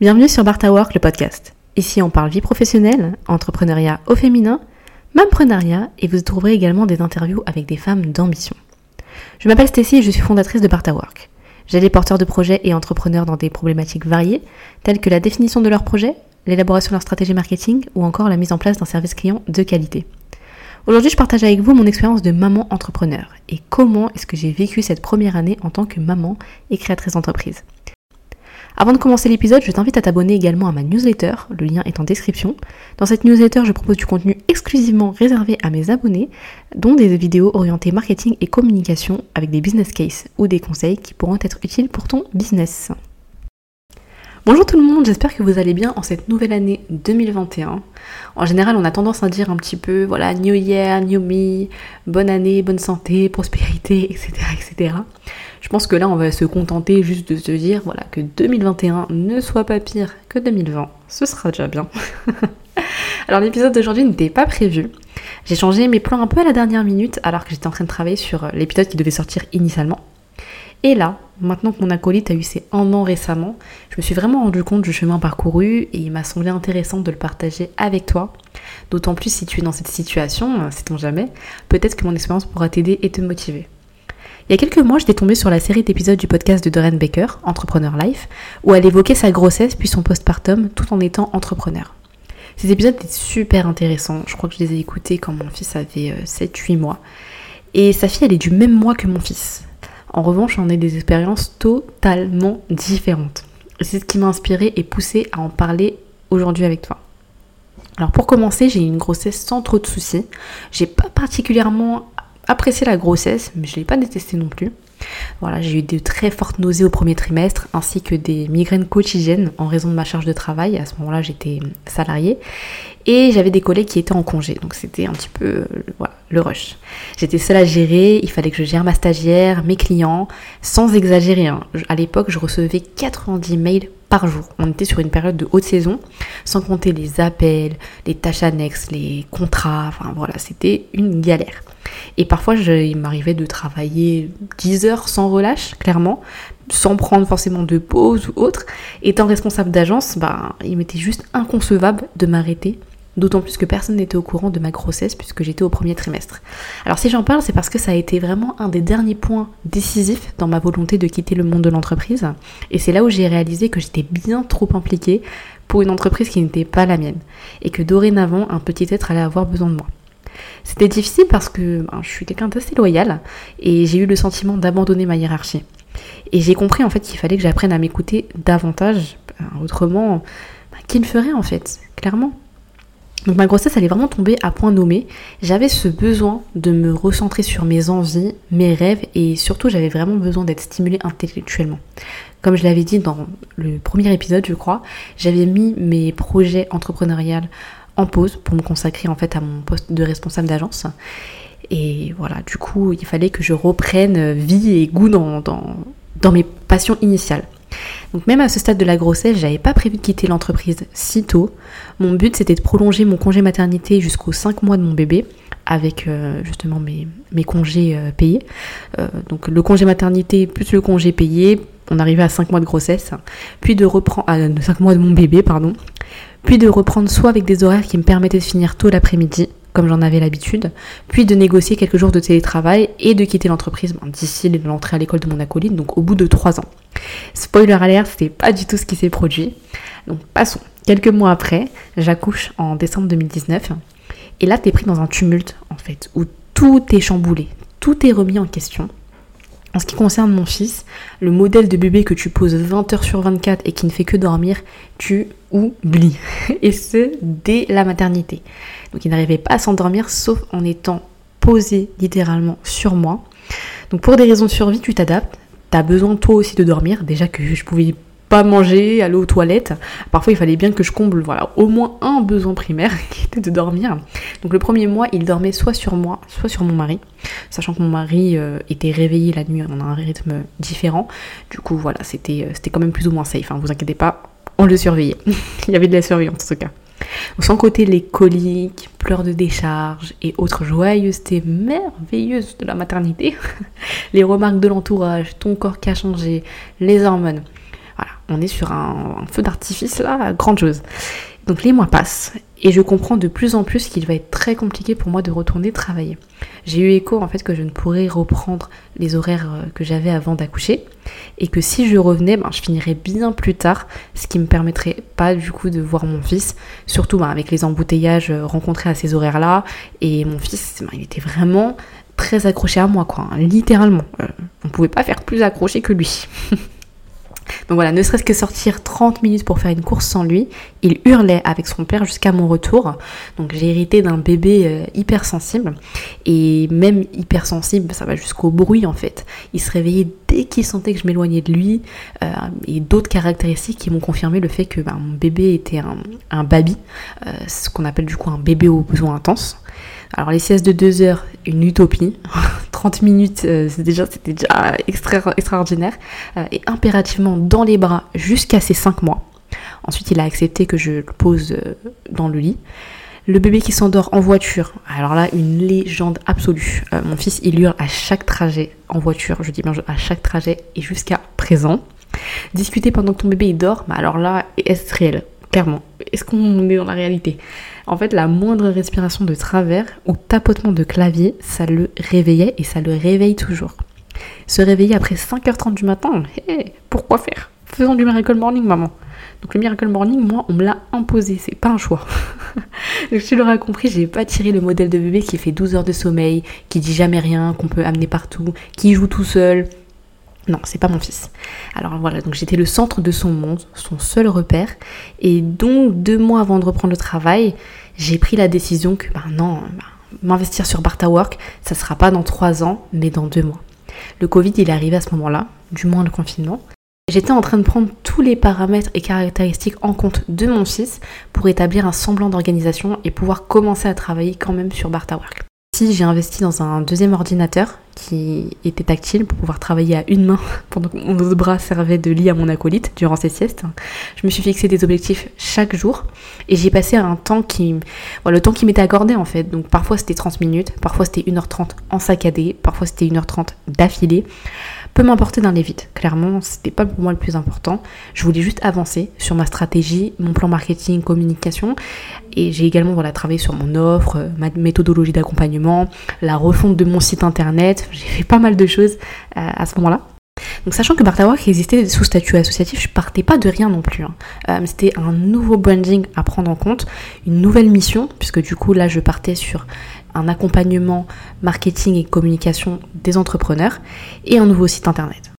Bienvenue sur Barta Work, le podcast. Ici, on parle vie professionnelle, entrepreneuriat au féminin, mamprenariat et vous trouverez également des interviews avec des femmes d'ambition. Je m'appelle Stacy et je suis fondatrice de Barta Work. J'aide les porteurs de projets et entrepreneurs dans des problématiques variées, telles que la définition de leur projet, l'élaboration de leur stratégie marketing ou encore la mise en place d'un service client de qualité. Aujourd'hui, je partage avec vous mon expérience de maman entrepreneur et comment est-ce que j'ai vécu cette première année en tant que maman et créatrice d'entreprise. Avant de commencer l'épisode, je t'invite à t'abonner également à ma newsletter, le lien est en description. Dans cette newsletter, je propose du contenu exclusivement réservé à mes abonnés, dont des vidéos orientées marketing et communication avec des business cases ou des conseils qui pourront être utiles pour ton business. Bonjour tout le monde, j'espère que vous allez bien en cette nouvelle année 2021. En général, on a tendance à dire un petit peu, voilà, New Year, New Me, bonne année, bonne santé, prospérité, etc., etc. Je pense que là, on va se contenter juste de se dire, voilà, que 2021 ne soit pas pire que 2020. Ce sera déjà bien. Alors l'épisode d'aujourd'hui n'était pas prévu. J'ai changé mes plans un peu à la dernière minute alors que j'étais en train de travailler sur l'épisode qui devait sortir initialement. Et là, maintenant que mon acolyte a eu ses un an récemment, je me suis vraiment rendu compte du chemin parcouru et il m'a semblé intéressant de le partager avec toi. D'autant plus si tu es dans cette situation, euh, sait-on jamais, peut-être que mon expérience pourra t'aider et te motiver. Il y a quelques mois, j'étais tombée sur la série d'épisodes du podcast de Doreen Baker, Entrepreneur Life, où elle évoquait sa grossesse puis son postpartum tout en étant entrepreneur. Ces épisodes étaient super intéressants, je crois que je les ai écoutés quand mon fils avait 7-8 euh, mois. Et sa fille, elle est du même mois que mon fils. En revanche, on a des expériences totalement différentes. C'est ce qui m'a inspiré et poussé à en parler aujourd'hui avec toi. Alors pour commencer, j'ai eu une grossesse sans trop de soucis. J'ai pas particulièrement apprécié la grossesse, mais je l'ai pas détestée non plus. Voilà, j'ai eu de très fortes nausées au premier trimestre, ainsi que des migraines quotidiennes en raison de ma charge de travail. À ce moment-là, j'étais salariée. Et j'avais des collègues qui étaient en congé, donc c'était un petit peu euh, le rush. J'étais seule à gérer, il fallait que je gère ma stagiaire, mes clients, sans exagérer. Hein. À l'époque, je recevais 90 mails par jour. On était sur une période de haute saison, sans compter les appels, les tâches annexes, les contrats, enfin voilà, c'était une galère. Et parfois, il m'arrivait de travailler 10 heures sans relâche, clairement, sans prendre forcément de pause ou autre. Étant responsable d'agence, bah, il m'était juste inconcevable de m'arrêter. D'autant plus que personne n'était au courant de ma grossesse puisque j'étais au premier trimestre. Alors si j'en parle, c'est parce que ça a été vraiment un des derniers points décisifs dans ma volonté de quitter le monde de l'entreprise. Et c'est là où j'ai réalisé que j'étais bien trop impliquée pour une entreprise qui n'était pas la mienne. Et que dorénavant, un petit être allait avoir besoin de moi. C'était difficile parce que ben, je suis quelqu'un d'assez loyal et j'ai eu le sentiment d'abandonner ma hiérarchie. Et j'ai compris en fait qu'il fallait que j'apprenne à m'écouter davantage, ben, autrement, ben, qui le ferait en fait, clairement. Donc ma grossesse, elle est vraiment tombée à point nommé. J'avais ce besoin de me recentrer sur mes envies, mes rêves et surtout j'avais vraiment besoin d'être stimulée intellectuellement. Comme je l'avais dit dans le premier épisode, je crois, j'avais mis mes projets entrepreneuriaux en pause pour me consacrer en fait à mon poste de responsable d'agence. Et voilà, du coup, il fallait que je reprenne vie et goût dans, dans, mes passions initiales. Donc même à ce stade de la grossesse, j'avais pas prévu de quitter l'entreprise si tôt. Mon but c'était de prolonger mon congé maternité jusqu'aux 5 mois de mon bébé avec euh, justement mes, mes congés euh, payés. Euh, donc le congé maternité plus le congé payé, on arrivait à 5 mois de grossesse, puis de reprendre à 5 mois de mon bébé pardon, puis de reprendre soit avec des horaires qui me permettaient de finir tôt l'après-midi, comme j'en avais l'habitude, puis de négocier quelques jours de télétravail et de quitter l'entreprise d'ici l'entrée à l'école de mon acolyte, donc au bout de trois ans. Spoiler alert, c'était pas du tout ce qui s'est produit. Donc passons. Quelques mois après, j'accouche en décembre 2019, et là t'es pris dans un tumulte en fait, où tout est chamboulé, tout est remis en question. En ce qui concerne mon fils, le modèle de bébé que tu poses 20 heures sur 24 et qui ne fait que dormir, tu oublies. Et ce, dès la maternité. Donc il n'arrivait pas à s'endormir sauf en étant posé littéralement sur moi. Donc pour des raisons de survie, tu t'adaptes. Tu as besoin toi aussi de dormir. Déjà que je pouvais pas manger, aller aux toilettes. Parfois, il fallait bien que je comble, voilà, au moins un besoin primaire qui était de dormir. Donc le premier mois, il dormait soit sur moi, soit sur mon mari, sachant que mon mari euh, était réveillé la nuit, on a un rythme différent. Du coup, voilà, c'était euh, c'était quand même plus ou moins safe. Hein, vous inquiétez pas, on le surveillait. il y avait de la surveillance en tout cas. sans côté les coliques, pleurs de décharge et autres joyeusetés merveilleuses de la maternité, les remarques de l'entourage, ton corps qui a changé, les hormones on est sur un, feu d'artifice là, grande chose. Donc les mois passent et je comprends de plus en plus qu'il va être très compliqué pour moi de retourner travailler. J'ai eu écho en fait que je ne pourrais reprendre les horaires euh, que j'avais avant d'accoucher et que si je revenais, ben, je finirais bien plus tard, ce qui me permettrait pas du coup de voir mon fils, surtout ben, avec les embouteillages euh, rencontrés à ces horaires-là. Et mon fils, ben, il était vraiment très accroché à moi, quoi, hein, littéralement. Euh, on pouvait pas faire plus accroché que lui. Donc voilà, ne serait-ce que sortir 30 minutes pour faire une course sans lui, il hurlait avec son père jusqu'à mon retour. Donc j'ai hérité d'un bébé euh, hypersensible. Et même hypersensible, ça va jusqu'au bruit en fait. Il se réveillait dès qu'il sentait que je m'éloignais de lui. Euh, et d'autres caractéristiques qui m'ont confirmé le fait que ben, mon bébé était un, baby, euh, ce qu'on appelle du coup un bébé aux besoins intenses. Alors les siestes de 2 heures, une utopie. 30 minutes, euh, c'était déjà, déjà extraordinaire. Euh, et impérativement dans les bras jusqu'à ses 5 mois. Ensuite, il a accepté que je le pose euh, dans le lit. Le bébé qui s'endort en voiture, alors là, une légende absolue. mon fils, il hurle à chaque trajet en voiture, je dis bien à chaque trajet et jusqu'à présent. Discuter pendant que ton bébé dort, bah alors là, est-ce réel? Clairement. Est-ce qu'on est dans la réalité? En fait, la moindre respiration de travers ou tapotement de clavier, ça le réveillait et ça le réveille toujours. Se réveiller après 5h30 du matin, hé, pourquoi faire? Faisons du Miracle Morning, maman. Donc le Miracle Morning, moi, on me l'a imposé, c'est pas un choix. Donc tu l'auras compris, j'ai pas tiré le modèle de bébé qui fait 12 heures de sommeil, qui dit jamais rien, qu'on peut amener partout, qui joue tout seul, non, c'est pas mon fils. Alors voilà, donc j'étais le centre de son monde, son seul repère. Et donc, deux mois avant de reprendre le travail, j'ai pris la décision que, bah non, bah, m'investir sur Barta Work, ça sera pas dans trois ans, mais dans deux mois. Le Covid, il est arrivé à ce moment-là, du moins le confinement. J'étais en train de prendre tous les paramètres et caractéristiques en compte de mon fils pour établir un semblant d'organisation et pouvoir commencer à travailler quand même sur Barta J'ai investi dans un deuxième ordinateur qui était tactile pour pouvoir travailler à une main pendant que mon autre bras servait de lit à mon acolyte durant ses siestes. Je me suis fixé des objectifs chaque jour et j'ai passé un temps qui, le temps qui m'était accordé en fait. Donc parfois c'était 30 minutes, parfois c'était 1h30 en saccadé, parfois c'était 1h30 d'affilée peu m'importer dans les vides. Clairement, c'était pas pour moi le plus important. Je voulais juste avancer sur ma stratégie, mon plan marketing, communication. Et j'ai également voilà, travaillé sur mon offre, euh, ma méthodologie d'accompagnement, la refonte de mon site internet. J'ai fait pas mal de choses euh, à ce moment-là. Donc sachant que Bartawork existait sous statut associatif, je partais pas de rien non plus. Hein. Euh, c'était un nouveau branding à prendre en compte, une nouvelle mission, puisque du coup là je partais sur un accompagnement marketing et communication des entrepreneurs et un nouveau site internet.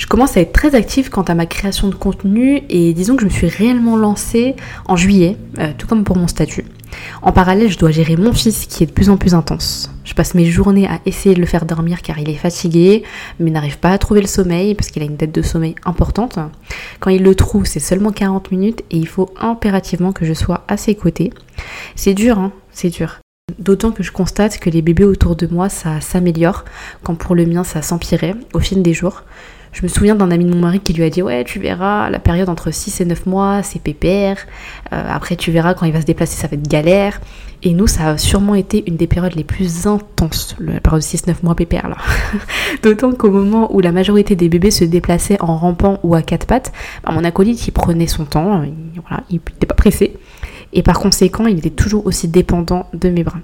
Je commence à être très active quant à ma création de contenu et disons que je me suis réellement lancée en juillet, euh, tout comme pour mon statut. En parallèle, je dois gérer mon fils qui est de plus en plus intense. Je passe mes journées à essayer de le faire dormir car il est fatigué, mais n'arrive pas à trouver le sommeil parce qu'il a une dette de sommeil importante. Quand il le trouve, c'est seulement 40 minutes et il faut impérativement que je sois à ses côtés. C'est dur, hein, c'est dur. D'autant que je constate que les bébés autour de moi, ça s'améliore, quand pour le mien, ça s'empirait au fil des jours. Je me souviens d'un ami de mon mari qui lui a dit Ouais, tu verras, la période entre 6 et 9 mois, c'est pépère. Euh, après, tu verras, quand il va se déplacer, ça va être galère. Et nous, ça a sûrement été une des périodes les plus intenses, la période 6-9 mois pépère là. D'autant qu'au moment où la majorité des bébés se déplaçaient en rampant ou à quatre pattes, bah, mon acolyte, il prenait son temps, il n'était pas pressé et par conséquent, il était toujours aussi dépendant de mes bras.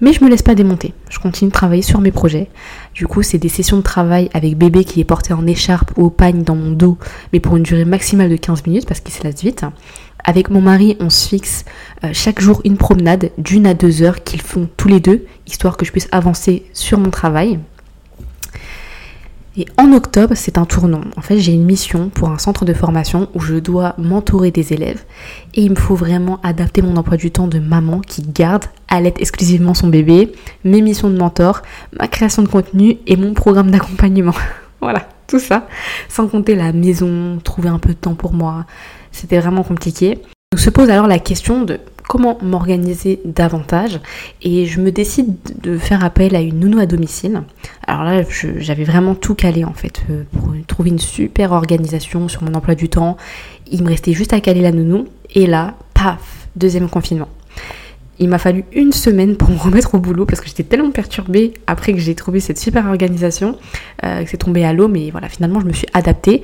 Mais je me laisse pas démonter. Je continue de travailler sur mes projets. Du coup, c'est des sessions de travail avec bébé qui est porté en écharpe ou au pagne dans mon dos, mais pour une durée maximale de 15 minutes parce qu'il se lasse vite. Avec mon mari, on se fixe euh, chaque jour une promenade d'une à deux heures qu'ils font tous les deux, histoire que je puisse avancer sur mon travail. Et en octobre, c'est un tournant. En fait, j'ai une mission pour un centre de formation où je dois m'entourer des élèves et il me faut vraiment adapter mon emploi du temps de maman qui garde à l'aide exclusivement son bébé, mes missions de mentor, ma création de contenu et mon programme d'accompagnement. voilà, tout ça, sans compter la maison, trouver un peu de temps pour moi. C'était vraiment compliqué. Donc se pose alors la question de comment m'organiser davantage et je me décide de faire appel à une nounou à domicile. Alors là, j'avais vraiment tout calé en fait euh, pour trouver une super organisation sur mon emploi du temps. Il me restait juste à caler la nounou et là, paf, deuxième confinement. Il m'a fallu une semaine pour me remettre au boulot parce que j'étais tellement perturbée après que j'ai trouvé cette super organisation euh, que c'est tombé à l'eau. Mais voilà, finalement, je me suis adaptée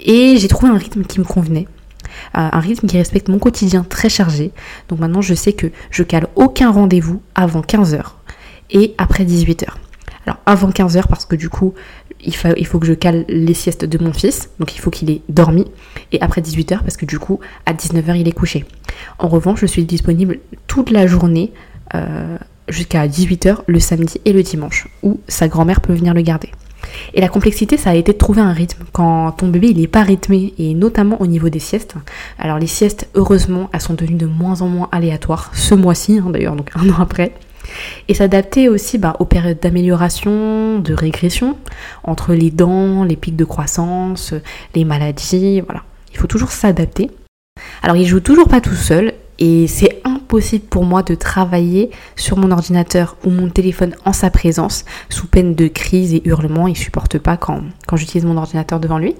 Et j'ai trouvé un rythme qui me convenait. Un rythme qui respecte mon quotidien très chargé. Donc maintenant, je sais que je cale aucun rendez-vous avant 15h et après 18h. Alors avant 15h parce que du coup, il faut, il faut que je cale les siestes de mon fils, donc il faut qu'il ait dormi, et après 18h parce que du coup, à 19h, il est couché. En revanche, je suis disponible toute la journée euh, jusqu'à 18h le samedi et le dimanche, où sa grand-mère peut venir le garder. Et la complexité, ça a été de trouver un rythme. Quand ton bébé, il n'est pas rythmé, et notamment au niveau des siestes. Alors les siestes, heureusement, elles sont devenues de moins en moins aléatoires, ce mois-ci hein, d'ailleurs, donc un an après. Et s'adapter aussi bah, aux périodes d'amélioration, de régression, entre les dents, les pics de croissance, les maladies, voilà. Il faut toujours s'adapter. Alors il joue toujours pas tout seul et c'est impossible pour moi de travailler sur mon ordinateur ou mon téléphone en sa présence sous peine de crise et hurlements. Il supporte pas quand, quand j'utilise mon ordinateur devant lui.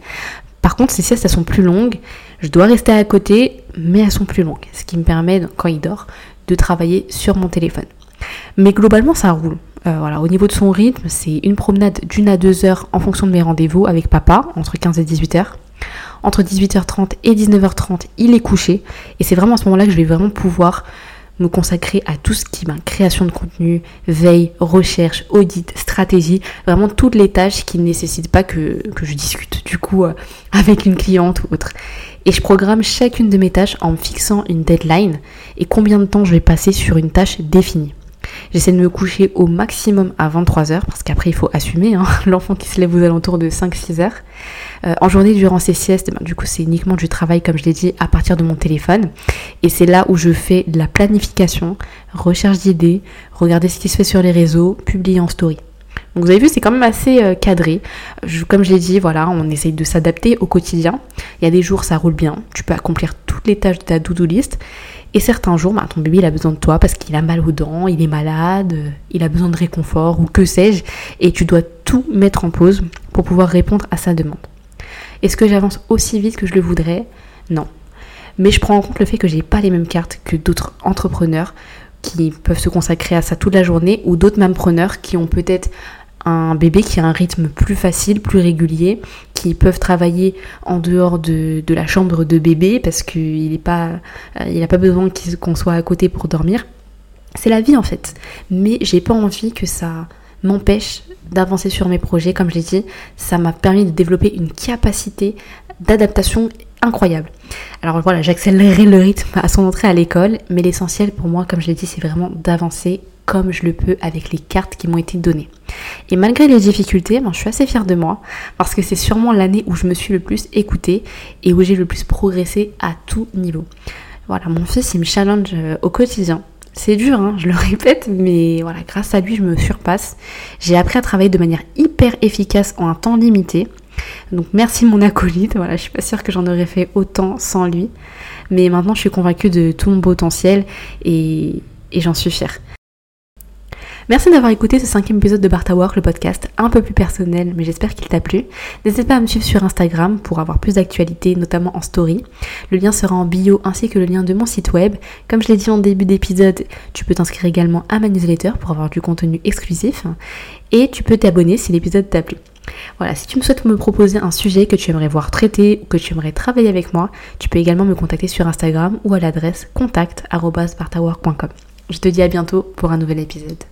Par contre, ces siestes, elles sont plus longues. Je dois rester à côté, mais elles sont plus longues. Ce qui me permet, quand il dort, de travailler sur mon téléphone. Mais globalement, ça roule. Euh, voilà, au niveau de son rythme, c'est une promenade d'une à deux heures en fonction de mes rendez-vous avec papa, entre 15 et 18 heures. Entre 18h30 et 19h30, il est couché. Et c'est vraiment à ce moment-là que je vais vraiment pouvoir me consacrer à tout ce qui est ben, création de contenu, veille, recherche, audit, stratégie, vraiment toutes les tâches qui ne nécessitent pas que, je discute du coup euh, avec une cliente ou autre. Et je programme chacune de mes tâches en me fixant une deadline et combien de temps je vais passer sur une tâche définie. J'essaie de me coucher au maximum à 23h parce qu'après il faut assumer hein, l'enfant qui se lève aux alentours de 5-6 heures. Euh, en journée, durant ces siestes, ben, du coup c'est uniquement du travail comme je l'ai dit à partir de mon téléphone. Et c'est là où je fais de la planification, recherche d'idées, regarder ce qui se fait sur les réseaux, publier en story. Donc vous avez vu, c'est quand même assez euh, cadré. comme je l'ai dit, voilà, on essaye de s'adapter au quotidien. Il y a des jours, ça roule bien. Tu peux accomplir toutes les tâches de ta to-do list. Et certains jours, bah, ton bébé a besoin de toi parce qu'il a mal aux dents, il est malade, il a besoin de réconfort ou que sais-je. Et tu dois tout mettre en pause pour pouvoir répondre à sa demande. Est-ce que j'avance aussi vite que je le voudrais? Non. Mais je prends en compte le fait que j'ai pas les mêmes cartes que d'autres entrepreneurs qui peuvent se consacrer à ça toute la journée ou d'autres preneurs qui ont peut-être un bébé qui a un rythme plus facile, plus régulier, peuvent travailler en dehors de, la chambre de bébé parce qu'il n'a pas, euh, pas besoin qu'on soit à côté pour dormir. C'est la vie en fait. Mais j'ai pas envie que ça m'empêche d'avancer sur mes projets. Comme je l'ai dit, ça m'a permis de développer une capacité d'adaptation incroyable. Alors voilà, j'accélérerai le rythme à son entrée à l'école, mais l'essentiel pour moi, comme je l'ai dit, c'est vraiment d'avancer comme je le peux avec les cartes qui m'ont été données. Et malgré les difficultés, ben, je suis assez fière de moi parce que c'est sûrement l'année où je me suis le plus écoutée et où j'ai le plus progressé à tout niveau. Voilà, mon fils, il me challenge euh, au quotidien. C'est dur, hein, je le répète, mais voilà, grâce à lui, je me surpasse. J'ai appris à travailler de manière hyper efficace en un temps limité. Donc merci mon acolyte, voilà, je suis pas sûre que j'en aurais fait autant sans lui. Mais maintenant, je suis convaincue de tout mon potentiel et, j'en suis fière. Merci d'avoir écouté ce cinquième épisode de Barta Work, le podcast un peu plus personnel, mais j'espère qu'il t'a plu. N'hésite pas à me suivre sur Instagram pour avoir plus d'actualités, notamment en story. Le lien sera en bio ainsi que le lien de mon site web. Comme je l'ai dit en début d'épisode, tu peux t'inscrire également à ma newsletter pour avoir du contenu exclusif. Et tu peux t'abonner si l'épisode t'a plu. Voilà, si tu me souhaites me proposer un sujet que tu aimerais voir traité ou que tu aimerais travailler avec moi, tu peux également me contacter sur Instagram ou à l'adresse contact.bartawork.com. Je te dis à bientôt pour un nouvel épisode.